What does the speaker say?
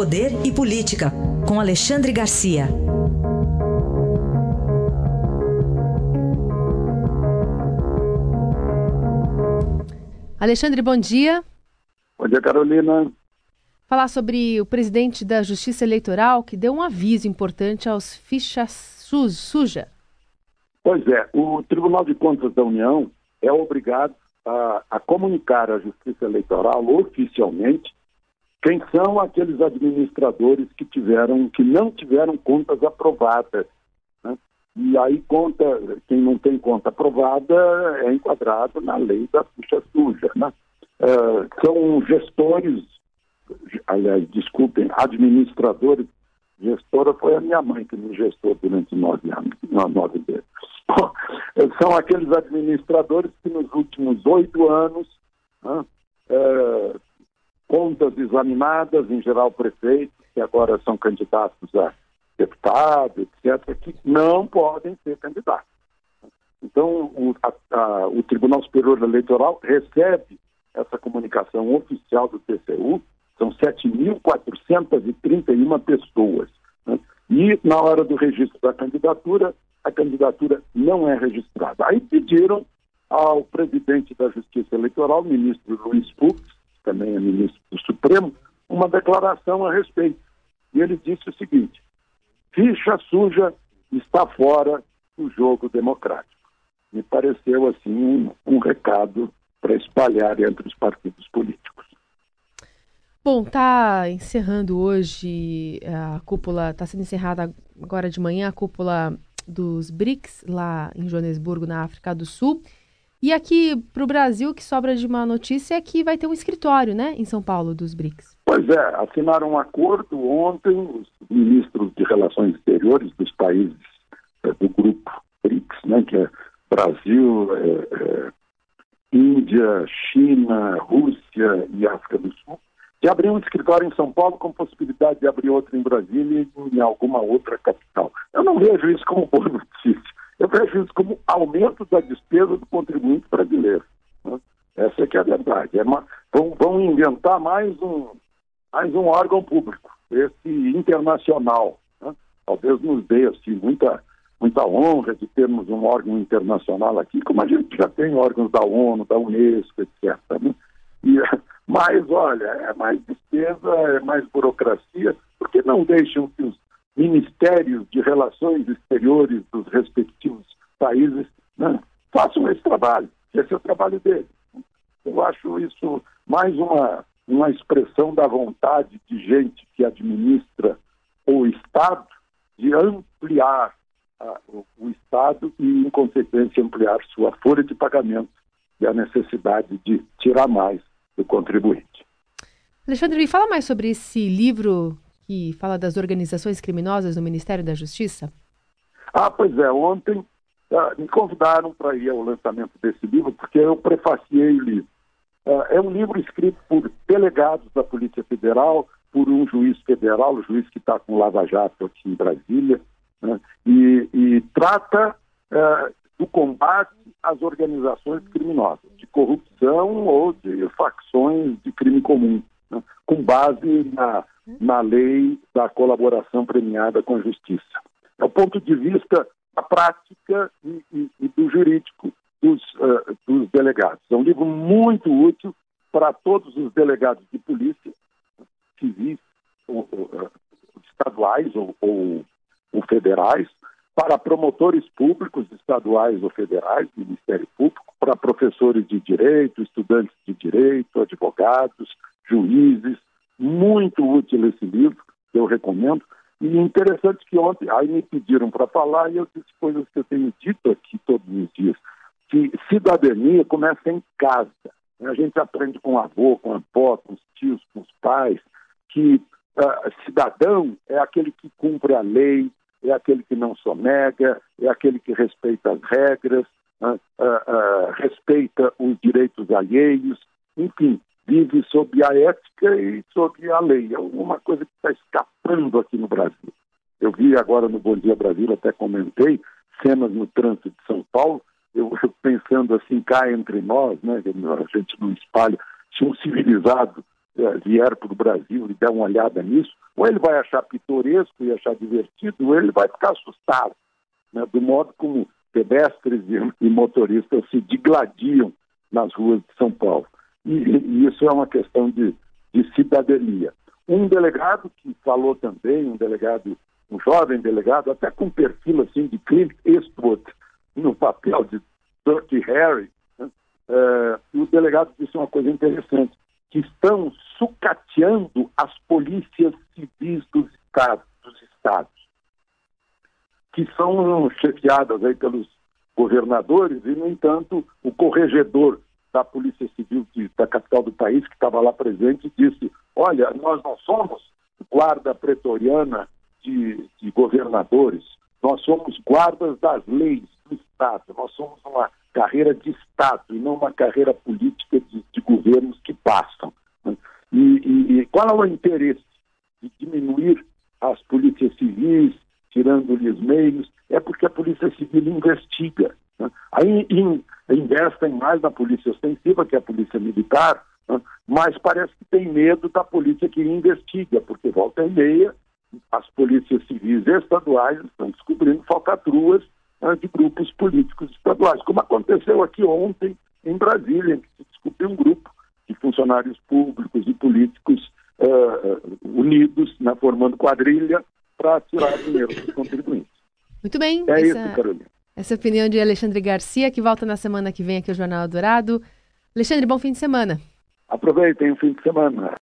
Poder e Política, com Alexandre Garcia. Alexandre, bom dia. Bom dia, Carolina. Falar sobre o presidente da Justiça Eleitoral que deu um aviso importante aos fichas suja. Pois é, o Tribunal de Contas da União é obrigado a, a comunicar à Justiça Eleitoral oficialmente quem são aqueles administradores que tiveram, que não tiveram contas aprovadas. Né? E aí conta, quem não tem conta aprovada é enquadrado na lei da ficha suja. Né? Uh, são gestores, aliás, desculpem, administradores. Gestora foi a minha mãe que me gestou durante nove anos, nove meses. São aqueles administradores que nos últimos oito anos né, é, contas examinadas, em geral prefeitos, que agora são candidatos a deputado, etc., que não podem ser candidatos. Então, o, a, a, o Tribunal Superior Eleitoral recebe essa comunicação oficial do TCU, são 7.431 pessoas. Né? E, na hora do registro da candidatura, a candidatura não é registrada. Aí pediram ao presidente da Justiça Eleitoral, ministro Luiz Fux, também é ministro do Supremo, uma declaração a respeito. E ele disse o seguinte: ficha suja está fora do jogo democrático. Me pareceu assim um, um recado para espalhar entre os partidos políticos. Bom, está encerrando hoje a cúpula, está sendo encerrada agora de manhã a cúpula dos BRICS lá em Joanesburgo, na África do Sul. E aqui para o Brasil, que sobra de uma notícia é que vai ter um escritório, né, em São Paulo, dos BRICS. Pois é, assinaram um acordo ontem os ministros de Relações Exteriores dos países é, do grupo BRICS, né, que é Brasil, é, é, Índia, China, Rússia e África do Sul, de abrir um escritório em São Paulo com possibilidade de abrir outro em Brasília e em alguma outra capital. Eu não vejo isso como boa vejo como aumento da despesa do contribuinte brasileiro. Né? Essa é que é a verdade. É uma, vão, vão inventar mais um, mais um órgão público, esse internacional. Né? Talvez nos dê assim, muita, muita honra de termos um órgão internacional aqui, como a gente já tem órgãos da ONU, da Unesco, etc. Né? E, mas, olha, é mais despesa, é mais burocracia, porque não deixam que os ministérios de relações exteriores dos respectivos países né, façam esse trabalho. Esse é o trabalho deles. Eu acho isso mais uma, uma expressão da vontade de gente que administra o Estado de ampliar o, o Estado e, em consequência, ampliar sua folha de pagamento e a necessidade de tirar mais do contribuinte. Alexandre, me fala mais sobre esse livro que fala das organizações criminosas no Ministério da Justiça? Ah, pois é. Ontem ah, me convidaram para ir ao lançamento desse livro, porque eu prefaciei o livro. Ah, é um livro escrito por delegados da Polícia Federal, por um juiz federal, o juiz que está com Lava Jato aqui em Brasília, né? e, e, trata ah, do combate às organizações criminosas, de corrupção ou de facções de crime comum, né? com base na na lei da colaboração premiada com a justiça. É o ponto de vista da prática e, e, e do jurídico dos, uh, dos delegados. É um livro muito útil para todos os delegados de polícia, civis, ou, uh, estaduais ou, ou, ou federais, para promotores públicos estaduais ou federais, Ministério Público, para professores de direito, estudantes de direito, advogados, juízes, muito útil esse livro, que eu recomendo. E interessante que ontem, aí me pediram para falar e eu disse coisas que eu tenho dito aqui todos os dias, que cidadania começa em casa. A gente aprende com o avô, com a avó, com os tios, com os pais, que uh, cidadão é aquele que cumpre a lei, é aquele que não sonega, é aquele que respeita as regras, uh, uh, respeita os direitos alheios, enfim, vive sob a ética e sob a lei. É uma coisa que está escapando aqui no Brasil. Eu vi agora no Bom Dia Brasil, até comentei, cenas no trânsito de São Paulo, eu, eu pensando assim, cá entre nós, né, a gente não espalha, se um civilizado eh, vier para o Brasil e der uma olhada nisso, ou ele vai achar pitoresco e achar divertido, ou ele vai ficar assustado, né, do modo como pedestres e, e motoristas se digladiam nas ruas de São Paulo. E, e isso é uma questão de, de cidadania. Um delegado que falou também, um delegado, um jovem delegado, até com perfil assim de Clint Eastwood, no papel de Dirty Harry, né? é, o delegado disse uma coisa interessante, que estão sucateando as polícias civis dos estados, dos estados que são chefiadas aí pelos governadores e, no entanto, o corregedor da Polícia Civil de, da capital do país, que estava lá presente, disse: Olha, nós não somos guarda pretoriana de, de governadores, nós somos guardas das leis do Estado, nós somos uma carreira de Estado e não uma carreira política de, de governos que passam. E, e, e qual é o interesse de diminuir as polícias civis, tirando-lhes meios? É porque a Polícia Civil investiga. Né? Aí in, investem mais na polícia ostensiva, que é a polícia militar, né? mas parece que tem medo da polícia que investiga, porque volta e meia as polícias civis estaduais estão descobrindo falcatruas né, de grupos políticos estaduais, como aconteceu aqui ontem em Brasília, em que se descobriu um grupo de funcionários públicos e políticos uh, unidos, né, formando quadrilha, para tirar dinheiro dos contribuintes. Muito bem. É essa... isso, Carolina. Essa é a opinião de Alexandre Garcia, que volta na semana que vem aqui ao Jornal Dourado. Alexandre, bom fim de semana. Aproveitem o fim de semana.